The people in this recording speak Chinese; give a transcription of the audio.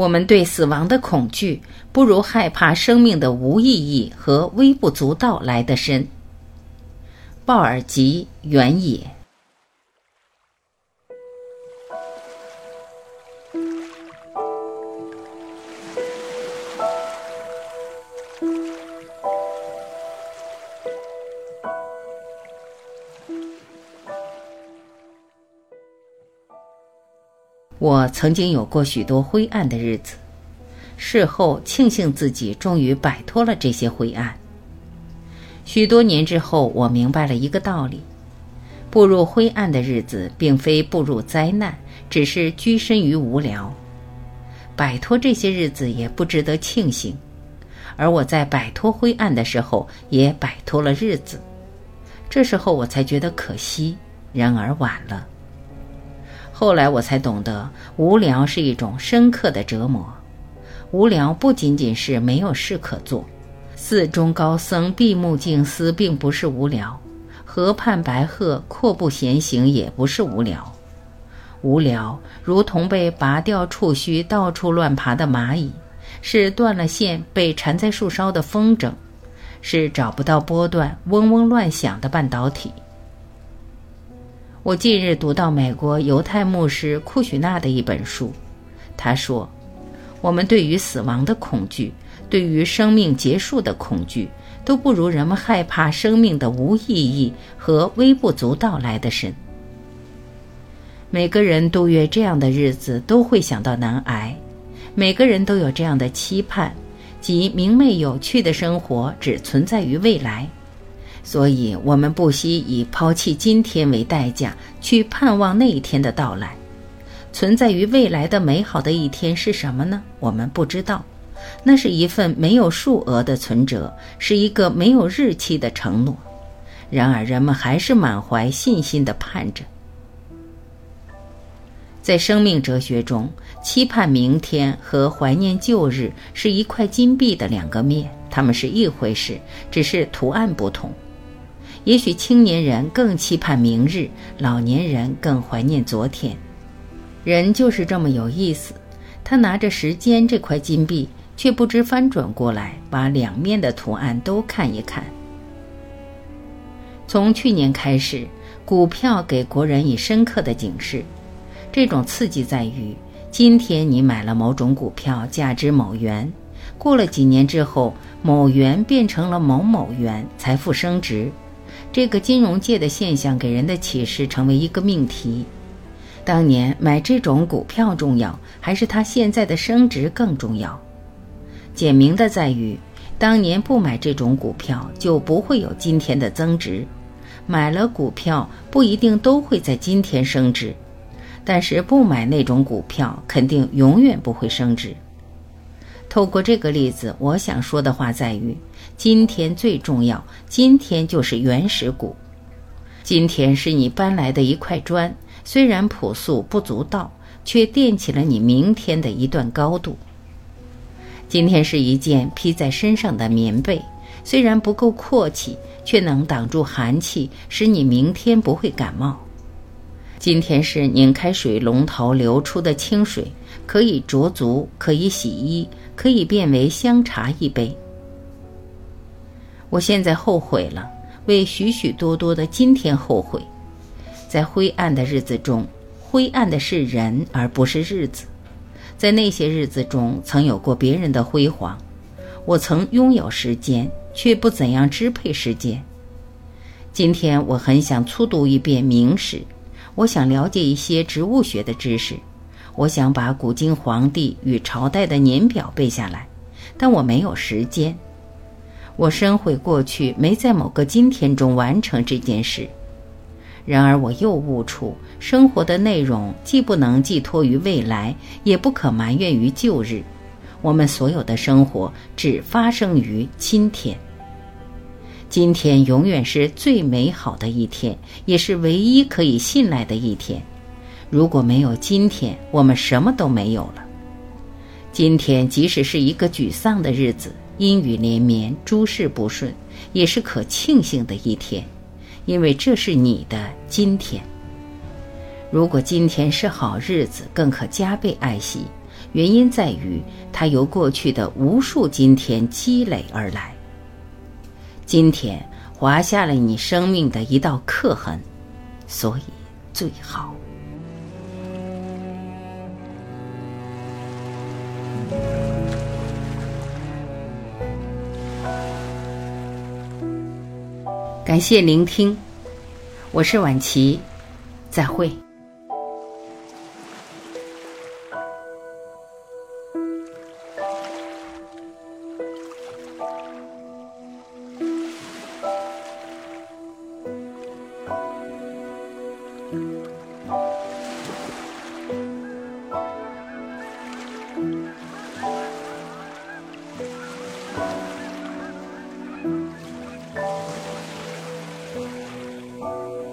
我们对死亡的恐惧，不如害怕生命的无意义和微不足道来得深。鲍尔吉原野。我曾经有过许多灰暗的日子，事后庆幸自己终于摆脱了这些灰暗。许多年之后，我明白了一个道理：步入灰暗的日子，并非步入灾难，只是居身于无聊。摆脱这些日子也不值得庆幸，而我在摆脱灰暗的时候，也摆脱了日子。这时候我才觉得可惜，然而晚了。后来我才懂得，无聊是一种深刻的折磨。无聊不仅仅是没有事可做，寺中高僧闭目静思并不是无聊，河畔白鹤阔步闲行也不是无聊。无聊如同被拔掉触须到处乱爬的蚂蚁，是断了线被缠在树梢的风筝，是找不到波段嗡嗡乱响的半导体。我近日读到美国犹太牧师库许纳的一本书，他说：“我们对于死亡的恐惧，对于生命结束的恐惧，都不如人们害怕生命的无意义和微不足道来的深。每个人度越这样的日子，都会想到难挨；每个人都有这样的期盼，即明媚有趣的生活只存在于未来。”所以，我们不惜以抛弃今天为代价，去盼望那一天的到来。存在于未来的美好的一天是什么呢？我们不知道。那是一份没有数额的存折，是一个没有日期的承诺。然而，人们还是满怀信心地盼着。在生命哲学中，期盼明天和怀念旧日是一块金币的两个面，它们是一回事，只是图案不同。也许青年人更期盼明日，老年人更怀念昨天。人就是这么有意思，他拿着时间这块金币，却不知翻转过来，把两面的图案都看一看。从去年开始，股票给国人以深刻的警示。这种刺激在于，今天你买了某种股票，价值某元，过了几年之后，某元变成了某某元，财富升值。这个金融界的现象给人的启示成为一个命题：当年买这种股票重要，还是它现在的升值更重要？简明的在于，当年不买这种股票，就不会有今天的增值；买了股票，不一定都会在今天升值，但是不买那种股票，肯定永远不会升值。透过这个例子，我想说的话在于。今天最重要，今天就是原始股。今天是你搬来的一块砖，虽然朴素不足道，却垫起了你明天的一段高度。今天是一件披在身上的棉被，虽然不够阔气，却能挡住寒气，使你明天不会感冒。今天是拧开水龙头流出的清水，可以濯足，可以洗衣，可以变为香茶一杯。我现在后悔了，为许许多多的今天后悔。在灰暗的日子中，灰暗的是人而不是日子。在那些日子中，曾有过别人的辉煌。我曾拥有时间，却不怎样支配时间。今天我很想粗读一遍明史，我想了解一些植物学的知识，我想把古今皇帝与朝代的年表背下来，但我没有时间。我深悔过去没在某个今天中完成这件事，然而我又悟出，生活的内容既不能寄托于未来，也不可埋怨于旧日。我们所有的生活只发生于今天。今天永远是最美好的一天，也是唯一可以信赖的一天。如果没有今天，我们什么都没有了。今天即使是一个沮丧的日子。阴雨连绵，诸事不顺，也是可庆幸的一天，因为这是你的今天。如果今天是好日子，更可加倍爱惜，原因在于它由过去的无数今天积累而来。今天划下了你生命的一道刻痕，所以最好。感谢聆听。我是婉琪再会。oh